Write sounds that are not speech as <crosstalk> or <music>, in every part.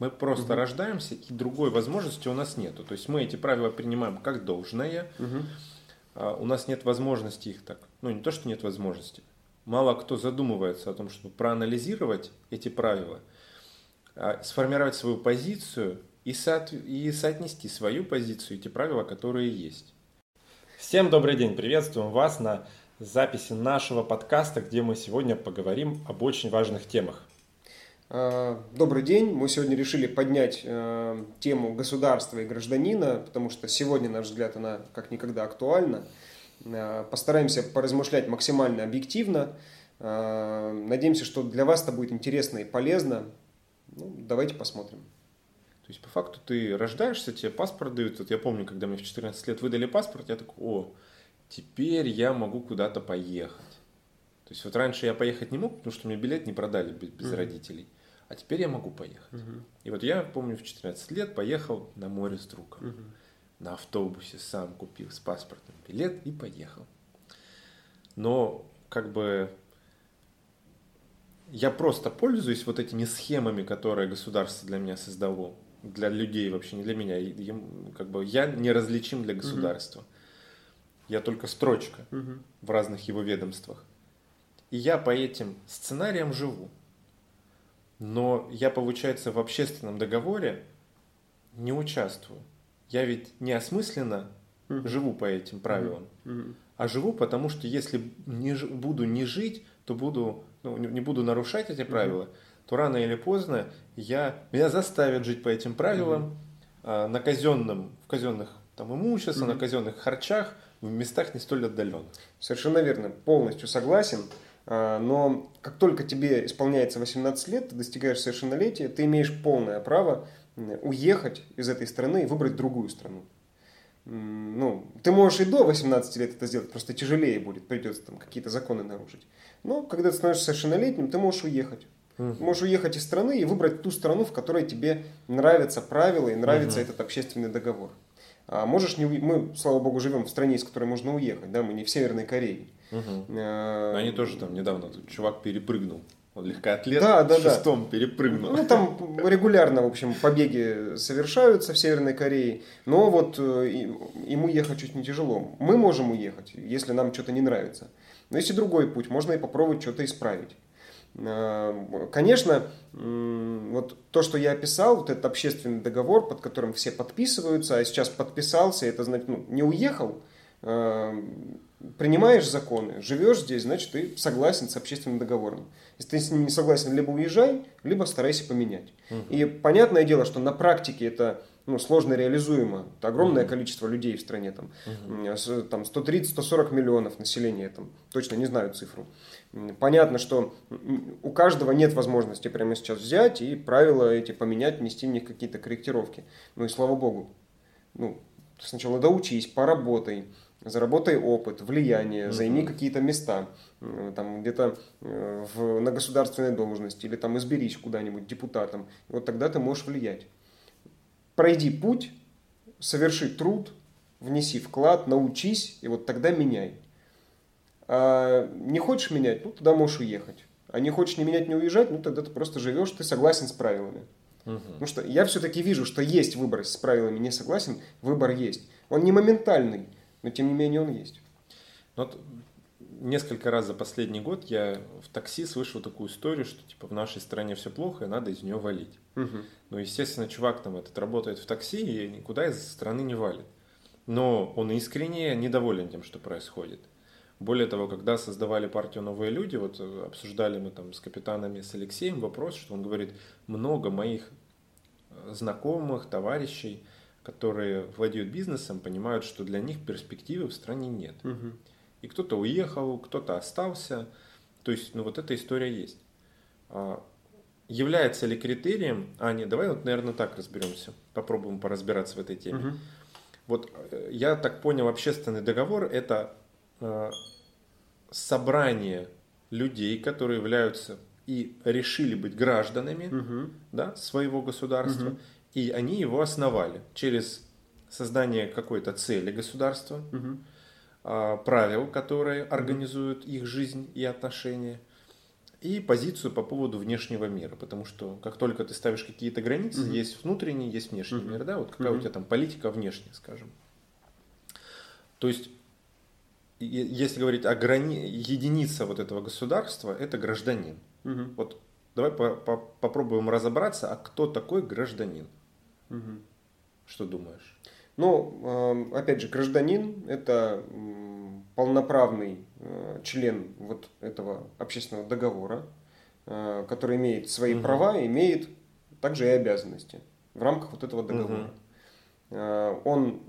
Мы просто Мгм. рождаемся, и другой возможности у нас нету. То есть мы эти правила принимаем как должное, Мгм. а у нас нет возможности их так. Ну, не то, что нет возможности. Мало кто задумывается о том, чтобы проанализировать эти правила, а, сформировать свою позицию и, соот- и соотнести свою позицию и те правила, которые есть. Всем добрый день, приветствуем вас на записи нашего подкаста, где мы сегодня поговорим об очень важных темах. А, Добрый день. Мы сегодня решили поднять э, тему государства и гражданина, потому что сегодня, на наш взгляд, она как никогда актуальна. Э, Постараемся поразмышлять максимально объективно. Э, Надеемся, что для вас это будет интересно и полезно. Ну, давайте посмотрим. То есть, по факту, ты рождаешься, тебе паспорт дают. Вот я помню, когда мне в 14 лет выдали паспорт, я такой, о, теперь я могу куда-то поехать. То есть, вот раньше я поехать не мог, потому что мне билет не продали без, Мгм. родителей. А теперь я могу поехать. И вот я помню, в 14 лет поехал на море с другом. Мгм. На автобусе сам купил с паспортом билет и поехал. Но, как бы, я просто пользуюсь вот этими схемами, которые государство для меня создало, для людей вообще, не для меня. Им, как бы, я неразличим для государства. Я только строчка Мгм. в разных его ведомствах. И я по этим сценариям живу. Но я, получается, в общественном договоре не участвую. Я ведь неосмысленно Мгм. живу по этим правилам. Мгм. А живу, потому что если не, буду не жить, то буду, ну, не, буду нарушать эти правила, то рано или поздно я, меня заставят жить по этим правилам а, на казенном, в казенных там, имуществе, на Мгм. казенных харчах, в местах не столь отдаленных. Совершенно верно, полностью согласен. А, Но как только тебе исполняется 18 лет, ты достигаешь совершеннолетия, ты имеешь полное право уехать из этой страны и выбрать другую страну. Ну, ты можешь и до 18 лет это сделать, просто тяжелее будет, придется там какие-то законы нарушить. Но когда ты становишься совершеннолетним, ты можешь уехать. Ты можешь уехать из страны и выбрать ту страну, в которой тебе нравятся правила и нравится Мгм. этот общественный договор. А можешь не Мы, слава богу, живем в стране, из которой можно уехать, да, мы не в Северной Корее. Мгм. Э, Они тоже там недавно, тут чувак перепрыгнул. Он легкоатлет Да, да, в да. шестом перепрыгнул. Ну, там регулярно, в общем, побеги совершаются в Северной Корее, но вот э, ему ехать чуть не тяжело. Мы можем уехать, если нам что-то не нравится. Но есть и другой путь, можно и попробовать что-то исправить. Э, Конечно, вот то, что я описал, вот этот общественный договор, под которым все подписываются, а сейчас подписался, это значит, ну, не уехал, э, принимаешь законы, живешь здесь, значит, ты согласен с общественным договором. Если ты с ним не согласен, либо уезжай, либо старайся поменять. И понятное дело, что на практике это ну, сложно реализуемо. Это огромное количество людей в стране, там, с- там 130-140 миллионов населения, там, точно не знаю цифру. Понятно, что у каждого нет возможности прямо сейчас взять и правила эти поменять, внести в них какие-то корректировки. Ну и слава богу. Ну, сначала доучись, поработай, заработай опыт, влияние, займи какие-то места, там где-то э, в, на государственной должности или там изберись куда-нибудь депутатом. И вот тогда ты можешь влиять. Пройди путь, соверши труд, внеси вклад, научись, и вот тогда меняй. А не хочешь менять, ну тогда можешь уехать. А не хочешь не менять, не уезжать, ну тогда ты просто живешь, ты согласен с правилами. Мгм. Потому что я все-таки вижу, что есть выбор с правилами, не согласен, выбор есть. Он не моментальный, но тем не менее он есть. Ну Вот несколько раз за последний год я в такси слышал такую историю, что типа в нашей стране все плохо и надо из нее валить. Мгм. Ну, естественно, чувак там этот работает в такси и никуда из страны не валит. Но он искренне недоволен тем, что происходит. Более того, когда создавали партию «Новые люди», вот э, обсуждали мы там с капитанами, с Алексеем вопрос, что он говорит, много моих э, знакомых, товарищей, которые владеют бизнесом, понимают, что для них перспективы в стране нет. Мгм. И кто-то уехал, кто-то остался. То есть, ну вот эта история есть. А, Является ли критерием, а не, давай вот, наверное, так разберемся, попробуем поразбираться в этой теме. Мгм. Вот э, я так понял, общественный договор это э, собрание людей, которые являются и решили быть гражданами Мгм. да, своего государства, Мгм. и они его основали через создание какой-то цели государства, Мгм. А, правил, которые организуют их жизнь и отношения. и позицию по поводу внешнего мира, потому что как только ты ставишь какие-то границы, угу. есть внутренний, есть внешний угу. мир, да, вот какая угу. у тебя там политика внешняя, скажем. То есть, если говорить о грани... единица вот этого государства, это гражданин. Угу. Вот давай по -по попробуем разобраться, а кто такой гражданин? Угу. Что думаешь? Ну, опять же, гражданин – это полноправный э, член вот этого общественного договора, э, который имеет свои угу. права, имеет также и обязанности в рамках вот этого договора. Угу. Он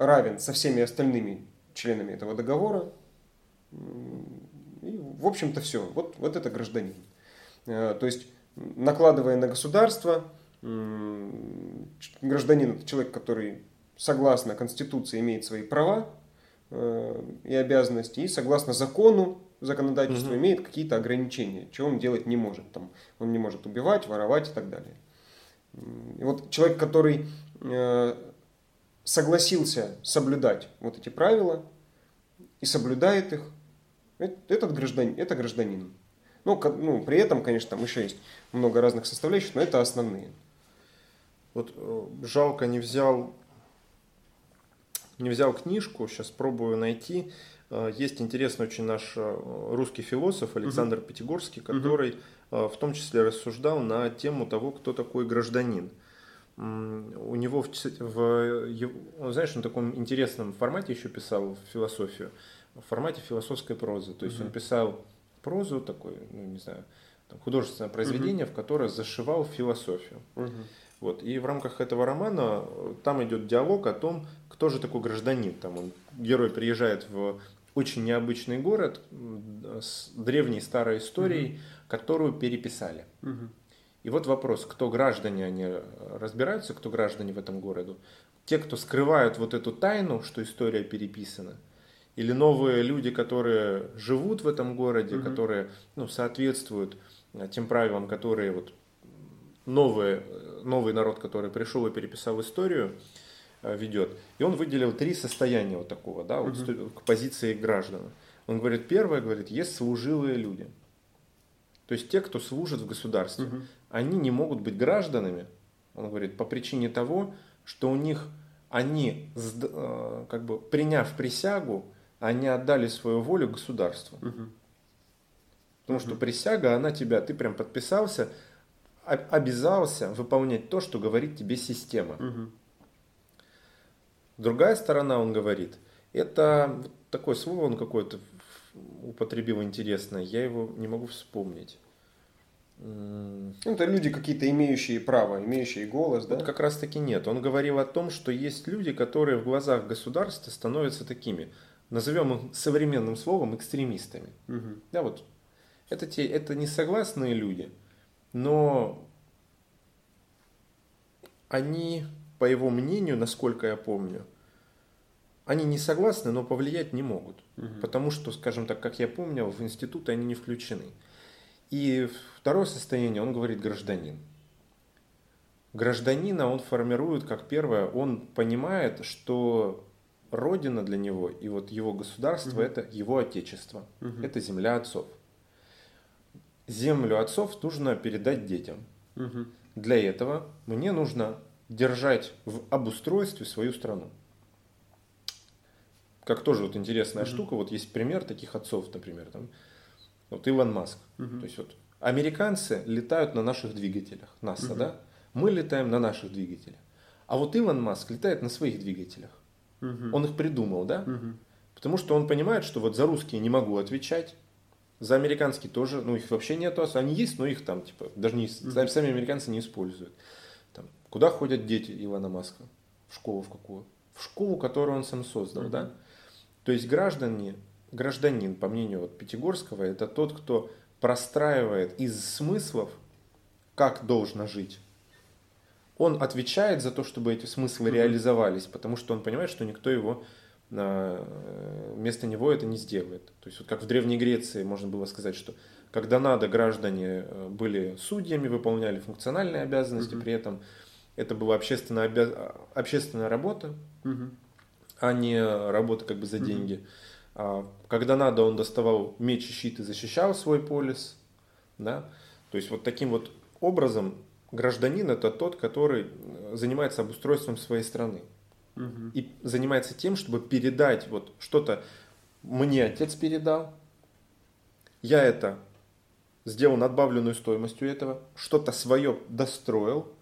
равен со всеми остальными членами этого договора. И, в общем-то, все. Вот, вот это гражданин. То есть, накладывая на государство, гражданин – это человек, который согласно Конституции имеет свои права, Э, и обязанности, и согласно закону, законодательство угу. имеет какие-то ограничения, чего он делать не может. Там, он не может убивать, воровать и так далее. И вот человек, который э, согласился соблюдать вот эти правила и соблюдает их, этот гражданин, это гражданин. Ну, ну, при этом, конечно, там еще есть много разных составляющих, но это основные. Вот э, жалко не взял не взял книжку, сейчас пробую найти. Э, есть интересный очень наш э, русский философ Александр угу. Пятигорский, который угу. в том числе рассуждал на тему того, кто такой гражданин. У него, в, в, он, знаешь, на таком интересном формате еще писал философию, в формате философской прозы. То есть угу. он писал прозу, такой, ну не знаю, художественное произведение, угу. в которое зашивал философию. Угу. Вот. И в рамках этого романа там идет диалог о том, кто же такой гражданин. Там он, герой приезжает в очень необычный город с древней старой историей, угу. которую переписали. Угу. И вот вопрос, кто граждане, они разбираются, кто граждане в этом городе. Те, кто скрывают вот эту тайну, что история переписана, или новые люди, которые живут в этом городе, угу. которые ну, соответствуют тем правилам, которые вот новые новый народ, который пришел и переписал историю, э, ведет. И он выделил три состояния вот такого, да, вот угу. к позиции граждан. Он говорит, первое, говорит, есть служилые люди. То есть те, кто служит в государстве, угу. они не могут быть гражданами, он говорит, по причине того, что у них, они, э, как бы приняв присягу, они отдали свою волю государству. Угу. Потому что присяга, она тебя, ты прям подписался, обязался выполнять то, что говорит тебе система. Угу. Другая сторона, он говорит, это такое слово он какое-то употребил интересное, я его не могу вспомнить. Ну, это люди какие-то имеющие право, имеющие голос, да? Вот как раз таки нет. Он говорил о том, что есть люди, которые в глазах государства становятся такими, назовем их современным словом, экстремистами. Угу. Да, вот. Это, те, это несогласные люди – но они, по его мнению, насколько я помню, они не согласны, но повлиять не могут. Угу. Потому что, скажем так, как я помню, в институты они не включены. И второе состояние, он говорит гражданин. Гражданина он формирует как первое, он понимает, что родина для него и вот его государство угу. это его отечество, угу. это земля отцов землю отцов нужно передать детям. Угу. Для этого мне нужно держать в обустройстве свою страну. Как тоже вот интересная угу. штука, вот есть пример таких отцов, например, там, вот Илон Маск. Угу. То есть вот американцы летают на наших двигателях, НАСА, угу. да? Мы летаем на наших двигателях. А вот Илон Маск летает на своих двигателях. Угу. Он их придумал, да? Угу. Потому что он понимает, что вот за русские не могу отвечать, за американские тоже, ну их вообще нету, они есть, но их там типа даже не, mm-hmm. сами американцы не используют. Там, куда ходят дети Илона Маска? В школу в какую? В школу, которую он сам создал, mm-hmm. да? То есть граждане, гражданин, по мнению вот Пятигорского, это тот, кто простраивает из смыслов, как должно жить. Он отвечает за то, чтобы эти смыслы mm-hmm. реализовались, потому что он понимает, что никто его вместо него это не сделает. То есть вот как в Древней Греции можно было сказать, что когда надо, граждане э, были судьями, выполняли функциональные обязанности, угу. при этом это была общественная, обяз... общественная работа, угу. а не работа как бы за деньги. Угу. А когда надо, он доставал меч и щит и защищал свой полис. Да? То есть вот таким вот образом гражданин это тот, который э, занимается обустройством своей страны. И занимается тем, чтобы передать вот что-то мне отец передал, я это сделал надбавленную стоимостью этого, что-то свое достроил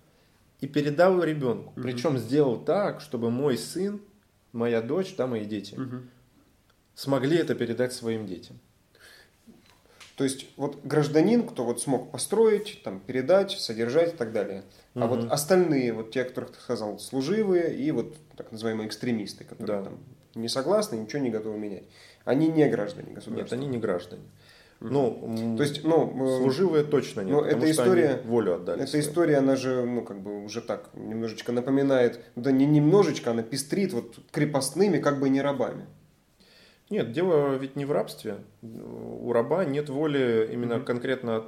и передал ребенку. Мгм. Причем сделал так, чтобы мой сын, моя дочь, да, мои дети Мгм. смогли это передать своим детям. То есть вот гражданин, кто вот смог построить, там, передать, содержать и так далее. А Мгм. вот остальные, вот те, о которых ты сказал, служивые и вот так называемые экстремисты, которые Да. там не согласны, ничего не готовы менять. Они не граждане Нет, государства. они не граждане. Ну, То есть, ну, служивые точно нет, но потому эта история- волю отдали. Эта история, она же, ну, как бы уже так немножечко напоминает, да не немножечко, она пестрит вот крепостными, как бы не рабами. Нет, дело ведь не в рабстве. У раба нет воли именно Мгм. конкретно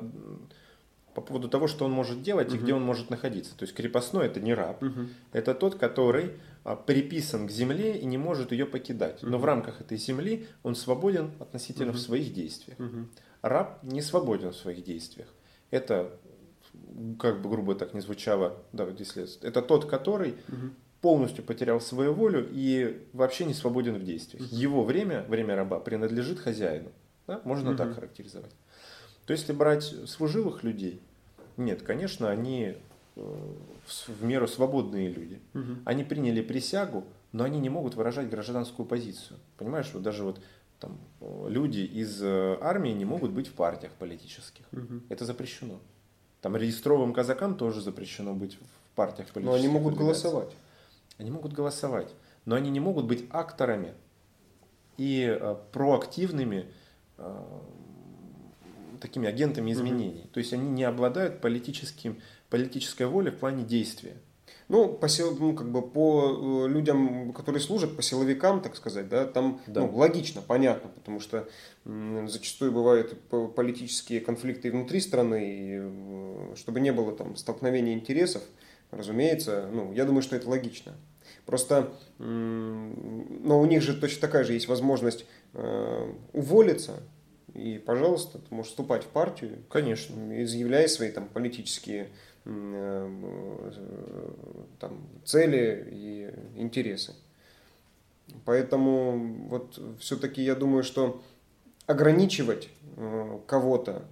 по поводу того, что он может делать и Мгм. где он может находиться. То есть крепостной это не раб, это тот, который а, приписан к земле и не может ее покидать. Но Мгм. в рамках этой земли он свободен относительно в Мгм. своих действиях. Мгм. Раб не свободен в своих действиях. Это, как бы грубо так не звучало, да, если это тот, который Мгм. Полностью потерял свою волю и вообще не свободен в действиях. Его время, время раба, принадлежит хозяину. Да? Можно Мгм. так характеризовать. То есть, если брать служилых людей, нет, конечно, они э, в меру свободные люди. Мгм. Они приняли присягу, но они не могут выражать гражданскую позицию. Понимаешь, вот даже вот там э, люди из э, армии не могут быть в партиях политических. Мгм. Это запрещено. Там регистровым казакам тоже запрещено быть в партиях политических. Но они могут голосовать. Они могут голосовать, но они не могут быть акторами и э, проактивными э, такими агентами изменений. То есть они не обладают политическим, политической волей в плане действия. Ну, по сил- ну, как бы по э, людям, которые служат, по силовикам, так сказать, да, там Да. ну, логично, понятно, потому что м, зачастую бывают по- политические конфликты внутри страны, и, чтобы не было там столкновения интересов, разумеется, ну, я думаю, что это логично. Просто, но у них же точно такая же есть возможность э, уволиться, и, пожалуйста, ты можешь вступать в партию, Конечно. изъявляя свои там политические э, там, цели и интересы. Поэтому вот все-таки я думаю, что ограничивать э, кого-то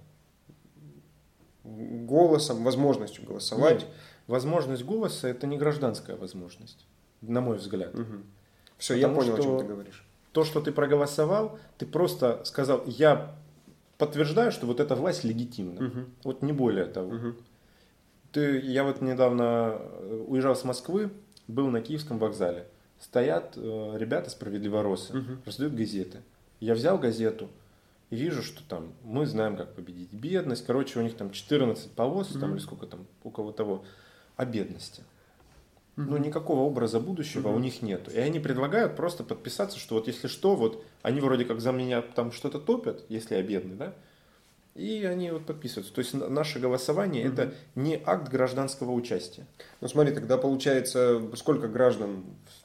голосом, возможностью голосовать. Нет, возможность голоса это не гражданская возможность, на мой взгляд. Все, я Потому понял, о чем что- ты говоришь. То, что ты проголосовал, ты просто сказал, я подтверждаю, что вот эта власть легитимна. Мгм. Вот не более того. Мгм. Ты, я вот недавно э, уезжал с Москвы, был на Киевском вокзале. Стоят э, ребята справедливоросы, Мгм. раздают газеты. Я взял газету и вижу, что там мы знаем, как победить бедность. Короче, у них там 14 полос, там Мгм. или сколько там, у кого того, о бедности. Мгм. Ну, никакого образа будущего Мгм. у них нету. И они предлагают просто подписаться, что вот если что, вот они вроде как за меня там что-то топят, если я бедный, да, и они вот подписываются. То есть на- наше голосование Мгм. это не акт гражданского участия. Ну смотри, тогда получается, сколько граждан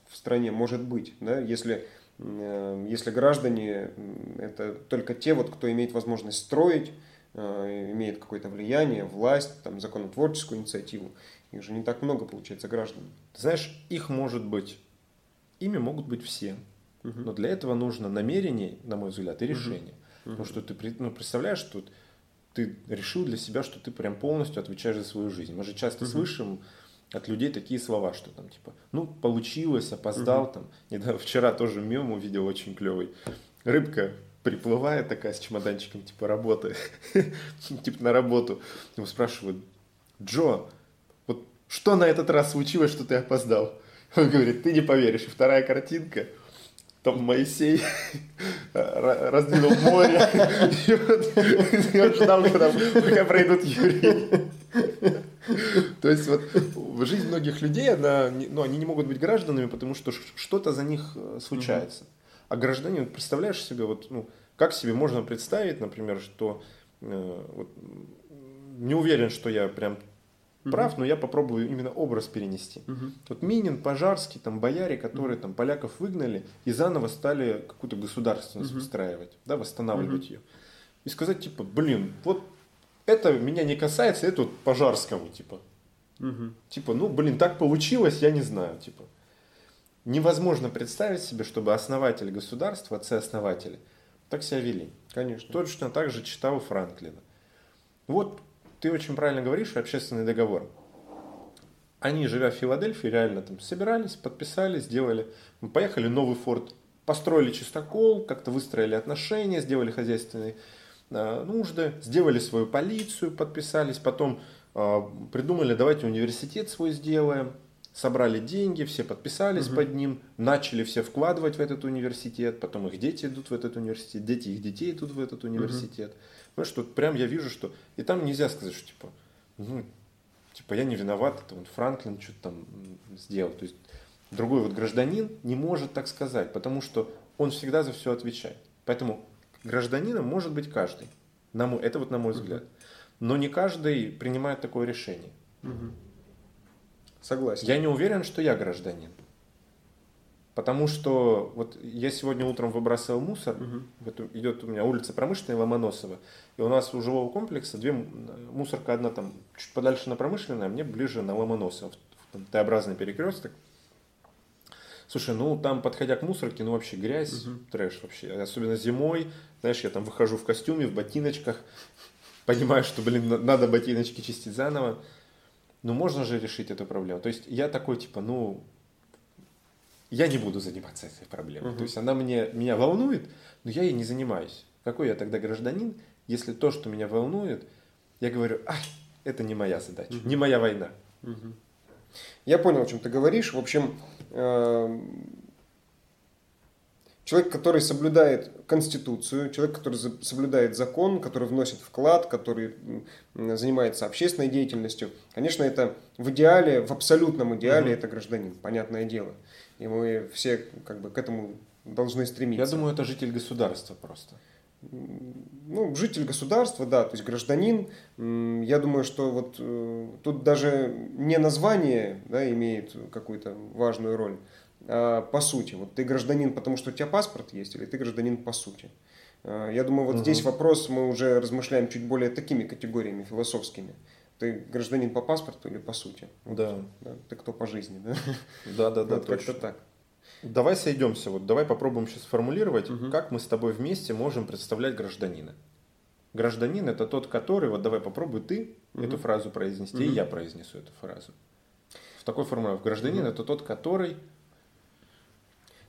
в стране может быть, да, если, э, если граждане это только те, вот, кто имеет возможность строить, э, имеет какое-то влияние, власть, там, законотворческую инициативу. Их же не так много, получается, граждан. Ты знаешь, их может быть, ими могут быть все. Мгм. Но для этого нужно намерение, на мой взгляд, и решение. Мгм. Потому что ты ну, представляешь, что ты решил для себя, что ты прям полностью отвечаешь за свою жизнь. Мы же часто Мгм. слышим от людей такие слова, что там типа, ну, получилось, опоздал там. Недавно, вчера тоже мем увидел очень клевый. Рыбка приплывает такая с чемоданчиком типа работы, <laughs> типа на работу. Ему спрашивают, Джо, что на этот раз случилось, что ты опоздал? Он говорит, ты не поверишь. И вторая картинка, там Моисей <laughs> ра- раздвинул море, и он ждал, когда, пока пройдут евреи. То есть вот жизнь многих людей, она, ну, они не могут быть гражданами, потому что что-то за них э, случается. А гражданин, представляешь себе, вот, ну, как себе можно представить, например, что э, вот, не уверен, что я прям прав, но я попробую именно образ перенести. Мгм. Вот Минин, Пожарский, там бояре, которые там поляков выгнали и заново стали какую-то государственность Мгм. выстраивать, да, восстанавливать ее. И сказать типа, блин, вот это меня не касается, это вот пожарскому, типа. Мгм. Типа, ну, блин, так получилось, я не знаю, типа. Невозможно представить себе, чтобы основатели государства, отцы-основатели, так себя вели. Конечно. Точно так же читал Франклина. Вот ты очень правильно говоришь, общественный договор. Они, живя в Филадельфии, реально там собирались, подписали, сделали. Мы поехали новый форт, построили чистокол, как-то выстроили отношения, сделали хозяйственные э, нужды, сделали свою полицию, подписались, потом э, придумали, давайте университет свой сделаем, собрали деньги, все подписались Мгм. под ним, начали все вкладывать в этот университет, потом их дети идут в этот университет, дети их детей идут в этот университет. Понимаешь, что прям я вижу, что... И там нельзя сказать, что типа, ну, типа я не виноват, это вот Франклин что-то там сделал. То есть другой вот гражданин не может так сказать, потому что он всегда за все отвечает. Поэтому гражданином может быть каждый. На мой, это вот на мой взгляд. Но не каждый принимает такое решение. Мгм. Согласен. Я не уверен, что я гражданин. Потому что вот я сегодня утром выбрасывал мусор, эту- идет у меня улица Промышленная, Ломоносова, и у нас у жилого комплекса две мусорка, одна там чуть подальше на Промышленная, а мне ближе на Ломоносова, в- Т-образный перекресток. Слушай, ну там, подходя к мусорке, ну вообще грязь, Мгм. трэш вообще. Особенно зимой, знаешь, я там выхожу в костюме, в ботиночках, <laughs> понимаю, что, блин, на- надо ботиночки чистить заново. Ну можно же решить эту проблему. То есть я такой, типа, ну, я не буду заниматься этой проблемой. Мгм. То есть она мне, меня волнует, но я ей не занимаюсь. Какой я тогда гражданин, если то, что меня волнует, я говорю, ай, это не моя задача, Мгм. не моя война. Мгм. Я понял, о чем ты говоришь. В общем, э, человек, который соблюдает Конституцию, человек, который соблюдает закон, который вносит вклад, который занимается общественной деятельностью, конечно, это в идеале, в абсолютном идеале Мгм. это гражданин, понятное дело. И мы все как бы к этому должны стремиться. Я думаю, это житель государства просто. ну, житель государства, да, то есть гражданин. Я думаю, что вот э, тут даже не название да, имеет какую-то важную роль, по сути. Вот ты гражданин, потому что у тебя паспорт есть, или ты гражданин по сути. Э, Я думаю, вот Мгм. здесь вопрос мы уже размышляем чуть более такими категориями философскими. Ты гражданин по паспорту или по сути? Вот, Да. да, Ты кто по жизни, да? Да, да, да, Вот как-то точно. так. Давай сойдемся, вот давай попробуем сейчас сформулировать, Мгм. как мы с тобой вместе можем представлять гражданина. Гражданин это тот, который, вот давай попробуй ты Мгм. эту фразу произнести, и Мгм. я произнесу эту фразу. В такой формулировке. Гражданин Мгм. это тот, который...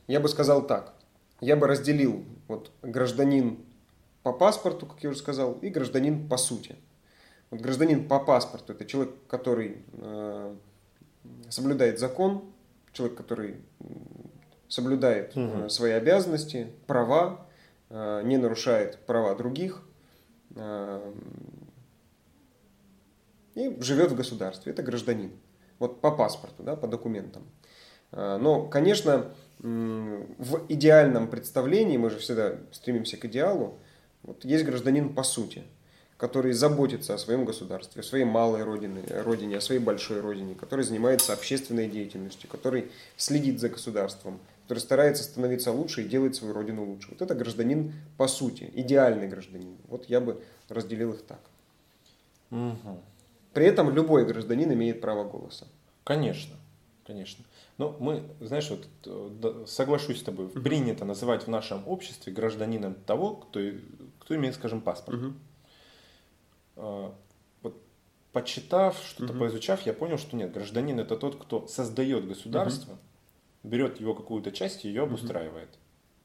Я бы сказал так. Я бы разделил вот гражданин по паспорту, как я уже сказал, и гражданин по сути. Вот гражданин по паспорту это человек, который э, соблюдает закон, человек, который соблюдает э, Мгм. свои обязанности, права, э, не нарушает права других э, и живет в государстве. Это гражданин. Вот по паспорту, да, по документам. А, Но, конечно, в идеальном представлении, мы же всегда стремимся к идеалу, вот есть гражданин по сути, который заботится о своем государстве, о своей малой родине, родине, о своей большой родине, который занимается общественной деятельностью, который следит за государством, который старается становиться лучше и делать свою родину лучше. Вот это гражданин по сути, идеальный гражданин. Вот я бы разделил их так. Мгм. При этом любой гражданин имеет право голоса. Конечно, конечно. Но мы, знаешь, вот э, соглашусь с тобой, принято называть в нашем обществе гражданином того, кто, кто имеет, скажем, паспорт. А, Вот почитав, что-то Мгм. поизучав, я понял, что нет, гражданин это тот, кто создает государство, берет его какую-то часть и ее обустраивает.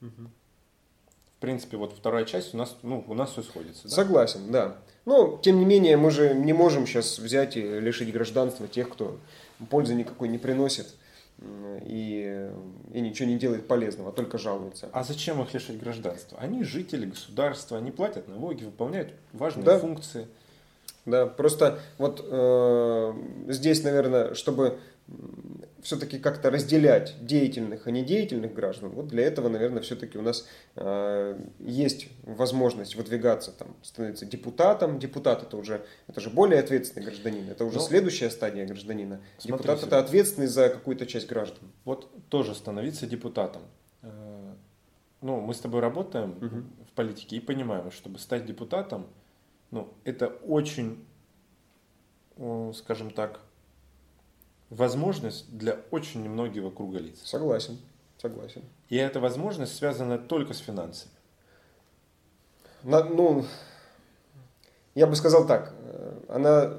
В принципе, вот вторая часть у нас, ну, у нас все сходится. да? Согласен, да. Но, тем не менее, мы же не можем сейчас взять и лишить гражданства тех, кто пользы никакой не приносит и, и ничего не делает полезного, а только жалуется. А зачем их лишить гражданства? Они жители государства, они платят налоги, выполняют важные Да. функции. Да, просто вот э, здесь, наверное, чтобы все-таки как-то разделять деятельных и недеятельных граждан, вот для этого, наверное, все-таки у нас э, есть возможность выдвигаться, там, становиться депутатом. Депутат это уже, это же более ответственный гражданин, это уже Ну, следующая стадия гражданина. смотри, Депутат это ответственный за какую-то часть граждан. Вот тоже становиться депутатом. Э, Ну, мы с тобой работаем Мгм. в политике и понимаем, чтобы стать депутатом, ну, это очень, скажем так, возможность для очень немногого круга лиц. Согласен, согласен. И эта возможность связана только с финансами. На, ну, я бы сказал так, э, она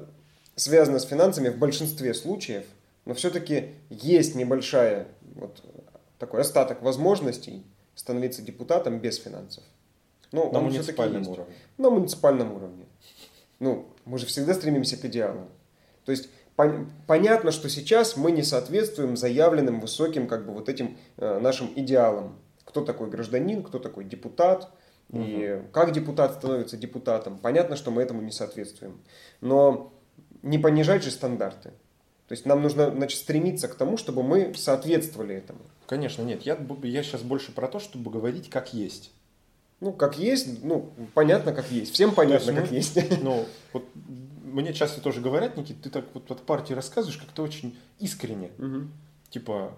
связана с финансами в большинстве случаев, но все-таки есть небольшая вот такой остаток возможностей становиться депутатом без финансов. Ну, на муниципальном уровне. На муниципальном уровне. Ну, мы же всегда стремимся к идеалам. То есть понятно, что сейчас мы не соответствуем заявленным высоким как бы вот этим э, нашим идеалам. Кто такой гражданин, кто такой депутат, угу. и как депутат становится депутатом. Понятно, что мы этому не соответствуем. Но не понижать же стандарты. То есть нам нужно значит, стремиться к тому, чтобы мы соответствовали этому. Конечно, нет. Я, я сейчас больше про то, чтобы говорить как есть. Ну, как есть, ну, понятно, как есть. Всем понятно, есть, как мы, есть. <laughs> Ну, вот мне часто тоже говорят, Никит, ты так вот от партии рассказываешь как-то очень искренне. Угу. Типа,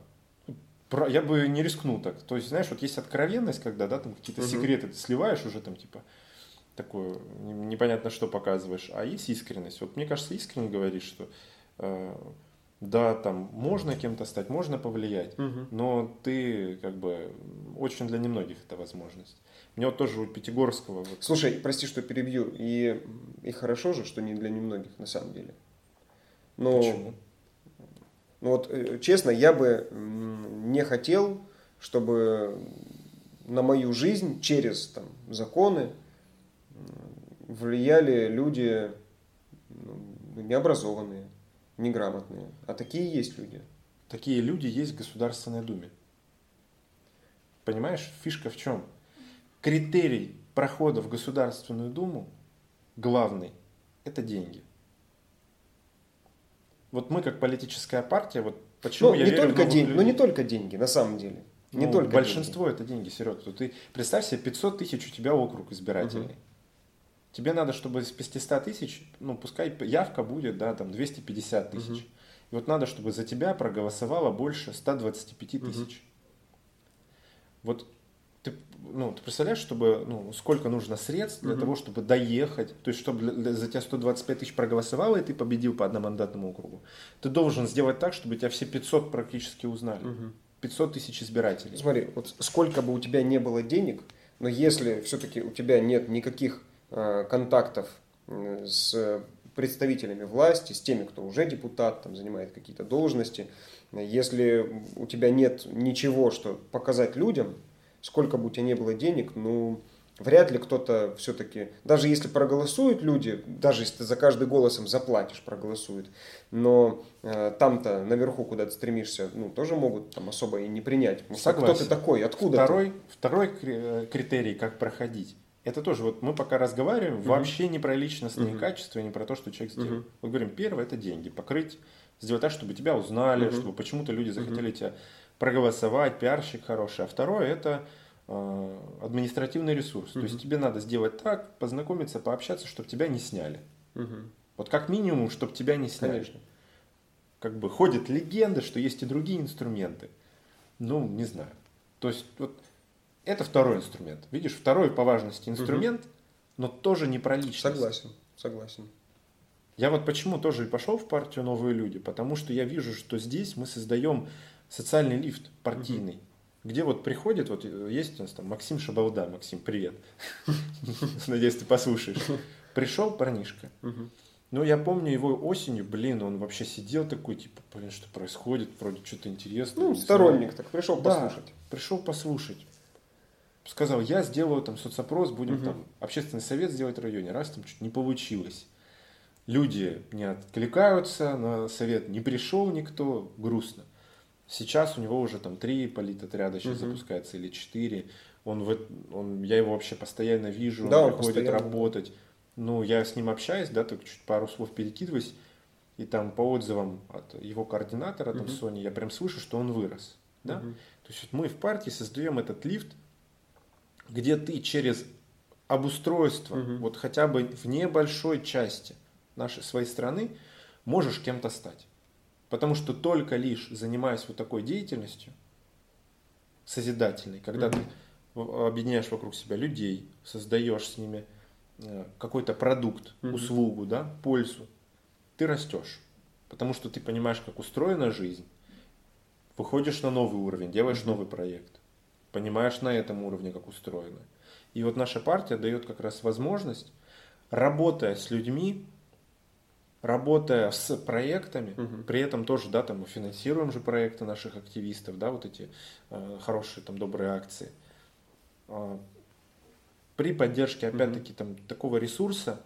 про, я бы не рискнул так. То есть, знаешь, вот есть откровенность, когда, да, там какие-то угу. секреты ты сливаешь уже там, типа, такое непонятно что показываешь, а есть искренность. Вот мне кажется, искренне говоришь, что э, да, там можно кем-то стать, можно повлиять, угу. но ты как бы очень для немногих это возможность. Мне вот тоже у Пятигорского... Вот... Слушай, прости, что перебью. И, и хорошо же, что не для немногих на самом деле. Но, Почему? Ну вот, э, честно, я бы не хотел, чтобы на мою жизнь через там, законы влияли люди ну, необразованные, неграмотные. А такие есть люди. Такие люди есть в Государственной Думе. Понимаешь, фишка в чем? Критерий прохода в Государственную Думу главный – это деньги. Вот мы как политическая партия, вот почему ну, я не верю только в деньги, Ну не только деньги, на самом деле. Не ну, только большинство деньги. это деньги, Серега. Ты представь себе, 500 тысяч у тебя округ избирательный. Угу. Тебе надо, чтобы из 500 тысяч, ну пускай явка будет, да, там 250 тысяч. Угу. И вот надо, чтобы за тебя проголосовало больше 125 тысяч. Угу. Вот ты, ну, ты представляешь, чтобы, ну, сколько нужно средств для угу. того, чтобы доехать, то есть, чтобы для, за тебя 125 тысяч проголосовало, и ты победил по одномандатному округу. Ты должен сделать так, чтобы тебя все 500 практически узнали. Угу. 500 тысяч избирателей. Смотри, вот сколько бы у тебя не было денег, но если все-таки у тебя нет никаких э, контактов э, с представителями власти, с теми, кто уже депутат, там, занимает какие-то должности, если у тебя нет ничего, что показать людям, сколько бы у тебя не было денег, ну, вряд ли кто-то все-таки, даже если проголосуют люди, даже если ты за каждый голосом заплатишь, проголосуют, но э, там-то наверху, куда ты стремишься, ну, тоже могут там особо и не принять. Согласен. Кто ты такой, откуда второй, ты? Второй э, критерий, как проходить. Это тоже, вот мы пока разговариваем, угу. вообще не про личностные угу. качества, не про то, что человек сделал. Угу. Мы говорим, первое это деньги, покрыть, сделать так, чтобы тебя узнали, угу. чтобы почему-то люди захотели угу. тебя проголосовать, пиарщик хороший. А второе это э, административный ресурс. Угу. То есть тебе надо сделать так, познакомиться, пообщаться, чтобы тебя не сняли. Угу. Вот как минимум, чтобы тебя не сняли. Конечно. Как бы ходят легенды, что есть и другие инструменты. Ну, не знаю. То есть вот это второй инструмент. Видишь, второй по важности инструмент, угу. но тоже не про личность. Согласен, согласен. Я вот почему тоже и пошел в партию «Новые люди», потому что я вижу, что здесь мы создаем социальный лифт партийный. Где вот приходит, вот есть у нас там Максим Шабалда, Максим, привет. Надеюсь, ты послушаешь. Пришел парнишка. Ну, я помню его осенью, блин, он вообще сидел такой, типа, блин, что происходит, вроде что-то интересное. Ну, сторонник так, пришел послушать. Да, пришел послушать. Сказал, я сделаю там соцопрос, будем угу. там общественный совет сделать в районе. Раз там что-то не получилось. Люди не откликаются, на совет не пришел никто, грустно. Сейчас у него уже там три политотряда сейчас угу. запускается или четыре. Он, в, он, я его вообще постоянно вижу, да, он приходит работать. Ну, я с ним общаюсь, да, только чуть пару слов перекидываюсь. И там по отзывам от его координатора, там, угу. Сони, я прям слышу, что он вырос. Да? Угу. То есть мы в партии создаем этот лифт, где ты через обустройство, угу. вот хотя бы в небольшой части нашей своей страны, можешь кем-то стать. Потому что только лишь занимаясь вот такой деятельностью, созидательной, когда ты объединяешь вокруг себя людей, создаешь с ними э, какой-то продукт, услугу, да, пользу, ты растешь. Потому что ты понимаешь, как устроена жизнь, выходишь на новый уровень, делаешь новый проект, понимаешь на этом уровне, как устроено. И вот наша партия дает как раз возможность, работая с людьми, работая с проектами, Мгм. при этом тоже, да, там мы финансируем же проекты наших активистов, да, вот эти э, хорошие там добрые акции. А, при поддержке, опять-таки, там такого ресурса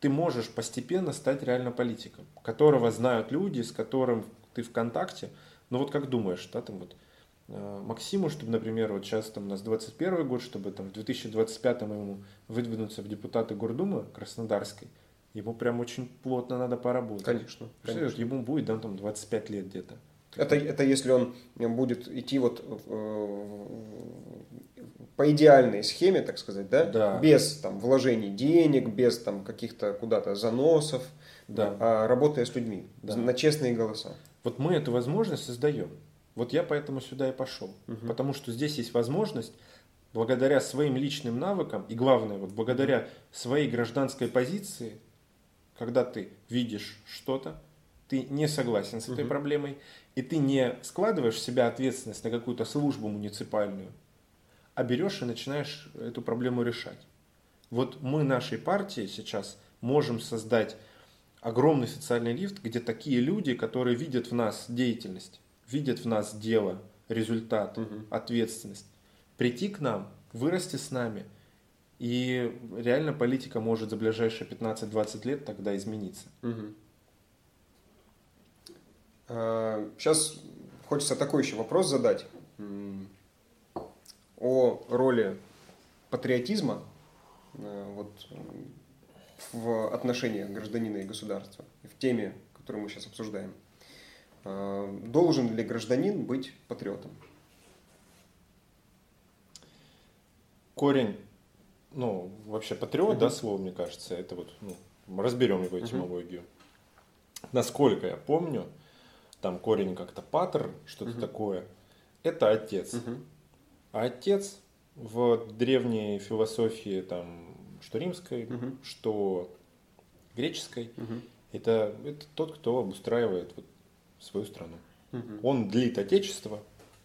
ты можешь постепенно стать реально политиком, которого знают люди, с которым ты в контакте. Ну вот как думаешь, да, там вот э, Максиму, чтобы, например, вот сейчас там у нас 21 год, чтобы там в 2025 ему выдвинуться в депутаты Гордумы Краснодарской, ему прям очень плотно надо поработать. Конечно. Конечно. ему будет да, там 25 лет где-то. Это, это если он будет идти вот э, по идеальной схеме, так сказать, да? Да. Без там вложений денег, без там каких-то куда-то заносов, Да. а работая с людьми Да. на честные голоса. Вот мы эту возможность создаем. Вот я поэтому сюда и пошел. Мгм. Потому что здесь есть возможность, благодаря своим личным навыкам, и главное, вот благодаря своей гражданской позиции, когда ты видишь что-то, ты не согласен с этой Мгм. проблемой, и ты не складываешь в себя ответственность на какую-то службу муниципальную, а берешь и начинаешь эту проблему решать. Вот мы нашей партии сейчас можем создать огромный социальный лифт, где такие люди, которые видят в нас деятельность, видят в нас дело, результат, Мгм. ответственность, прийти к нам, вырасти с нами, и реально политика может за ближайшие 15-20 лет тогда измениться. Сейчас хочется такой еще вопрос задать о роли патриотизма э, вот, в отношениях гражданина и государства, в теме, которую мы сейчас обсуждаем. Э, Должен ли гражданин быть патриотом? Корень, ну, вообще патриот, Мгм. да, слово, мне кажется, это вот, ну, разберем его этимологию. Насколько я помню, там корень как-то патер, что-то Мгм. такое, это отец. А отец в древней философии, там, что римской, Мгм. что греческой, Мгм. это, это тот, кто обустраивает вот свою страну. Мгм. Он длит отечество,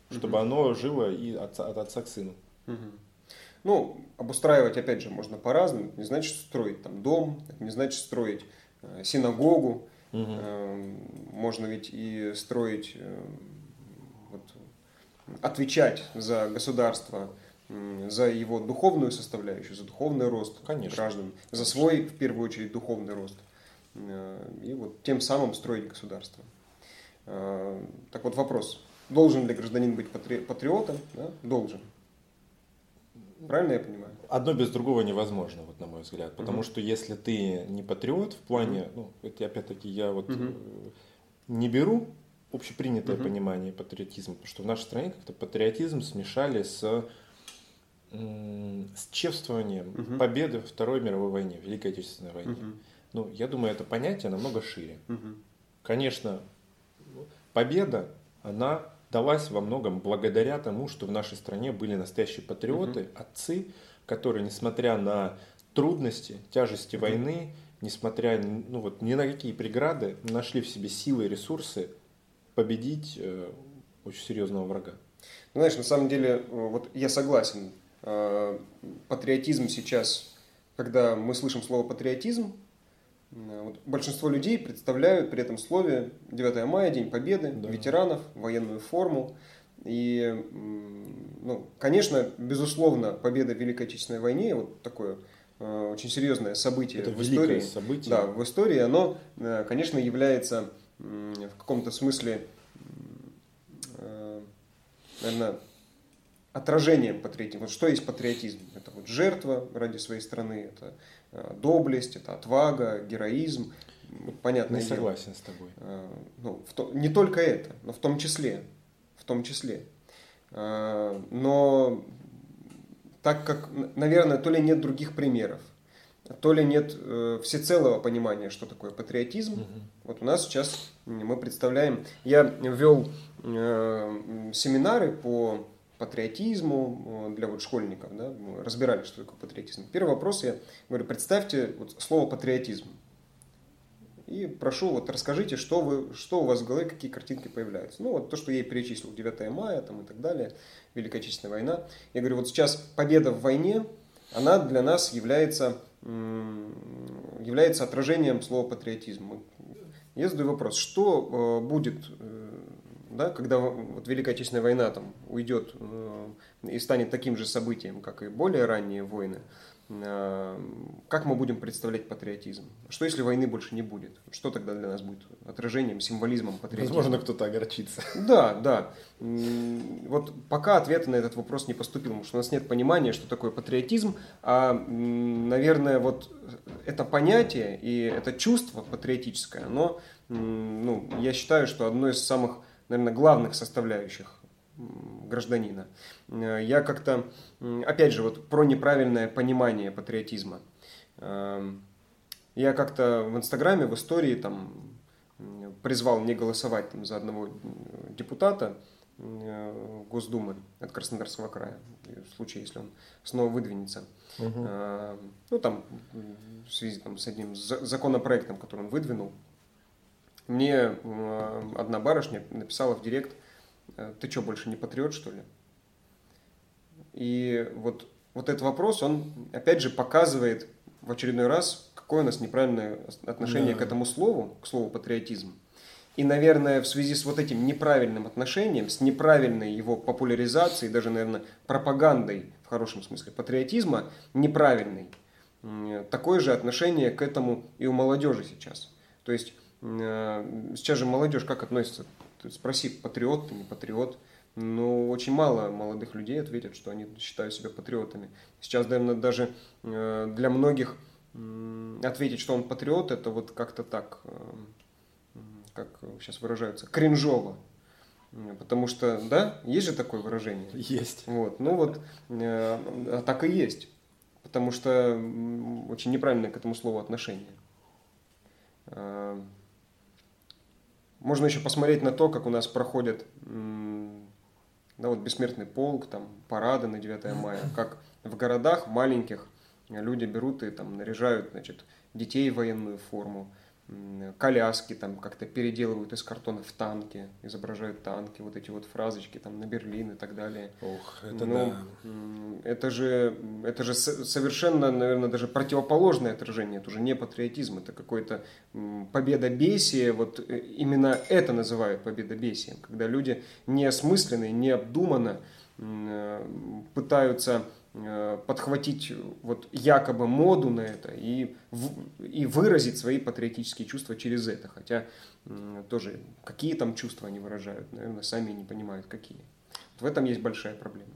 чтобы Мгм. оно жило и отца- от отца к сыну. Мгм. Ну, обустраивать, опять же, можно по-разному. Это не значит строить там дом, это не значит строить э, синагогу. Мгм. Э, Можно ведь и строить, э, вот, отвечать за государство, за его духовную составляющую, за духовный рост Конечно. граждан, за свой, в первую очередь, духовный рост. Э, И вот тем самым строить государство. Э, Так вот вопрос. Должен ли гражданин быть патри- патриотом? Да? Должен. Правильно я понимаю? Одно без другого невозможно, вот на мой взгляд. Потому Мгм. что если ты не патриот в плане, ну, это опять-таки я вот э, не беру общепринятое Мгм. понимание патриотизма, потому что в нашей стране как-то патриотизм смешали с, с чествованием Мгм. победы во Второй мировой войне, Великой Отечественной войне. Мгм. Ну, я думаю, это понятие намного шире. Мгм. Конечно, победа, она далась во многом благодаря тому, что в нашей стране были настоящие патриоты, отцы, которые, несмотря на трудности, тяжести Мгм. войны, несмотря ну, вот, ни на какие преграды, нашли в себе силы и ресурсы победить э, очень серьезного врага. Ну, Знаешь, на самом деле, э, вот я согласен. Э, Патриотизм сейчас, когда мы слышим слово патриотизм, вот большинство людей представляют при этом слове 9 мая, День Победы, Да. ветеранов, военную форму. И, ну, конечно, безусловно, победа в Великой Отечественной войне, вот такое э, очень серьезное событие Это в истории. событие. Да, в истории оно, э, конечно, является м, в каком-то смысле, наверное, отражением патриотизма. Вот что есть патриотизм? Это вот жертва ради своей страны, это э, доблесть, это отвага, героизм. М, Понятное Не дело. согласен с тобой. Э, Ну, в то- не только это, но в том числе. В том числе. Э, Но так как, наверное, то ли нет других примеров, то ли нет э, всецелого понимания, что такое патриотизм. Мгм. Вот у нас сейчас мы представляем, я вел э, семинары по патриотизму для вот школьников, да, мы разбирали, что такое патриотизм. Первый вопрос я говорю, представьте вот слово патриотизм. И прошу, вот расскажите, что, вы, что у вас в голове, какие картинки появляются. Ну, вот то, что я и перечислил, 9 мая там, и так далее, Великая Отечественная война. Я говорю, вот сейчас победа в войне, она для нас является, является отражением слова патриотизм. Я задаю вопрос, что э, будет, э, да, когда вот Великая Отечественная война там, уйдет э, и станет таким же событием, как и более ранние войны, как мы будем представлять патриотизм? Что если войны больше не будет? Что тогда для нас будет отражением, символизмом патриотизма? Возможно, кто-то огорчится. Да, да. Вот пока ответа на этот вопрос не поступил, потому что у нас нет понимания, что такое патриотизм, а, наверное, вот это понятие и это чувство патриотическое, оно, ну, я считаю, что одно из самых, наверное, главных составляющих гражданина. Э, я как-то, опять же, вот про неправильное понимание патриотизма. Эм, я как-то в Инстаграме, в истории там призвал не голосовать там, за одного депутата э, Госдумы от Краснодарского края, в случае, если он снова выдвинется. Угу. Ну, там, в связи там, с одним законопроектом, который он выдвинул, мне одна барышня написала в директ, Э, ты что, больше не патриот, что ли? И вот, вот этот вопрос, он опять же показывает в очередной раз, какое у нас неправильное отношение да. к этому слову, к слову патриотизм. И, наверное, в связи с вот этим неправильным отношением, с неправильной его популяризацией, даже, наверное, пропагандой, в хорошем смысле, патриотизма, неправильной, такое же отношение к этому и у молодежи сейчас. То есть, сейчас же молодежь как относится спроси, патриот ты, не патриот. Но очень мало молодых людей ответят, что они считают себя патриотами. Сейчас, наверное, даже э, для многих ответить, что он патриот, это вот как-то так, э, как сейчас выражаются, кринжово. Потому что, да, есть же такое выражение? Есть. Вот, ну вот, э, так и есть. Потому что очень неправильное к этому слову отношение. Можно еще посмотреть на то, как у нас проходят да, вот бессмертный полк, там, парады на 9 мая, как в городах маленьких люди берут и там наряжают значит, детей в военную форму, коляски там как-то переделывают из картона в танки, изображают танки, вот эти вот фразочки там на Берлин и так далее. Ох, это ну, да. Это же, это же совершенно, наверное, даже противоположное отражение, это уже не патриотизм, это какой-то победобесие, вот э, именно это называют победобесием, когда люди неосмысленно, необдуманно э, пытаются подхватить вот якобы моду на это и, и выразить свои патриотические чувства через это. Хотя тоже какие там чувства они выражают, наверное, сами не понимают какие. Вот в этом есть большая проблема.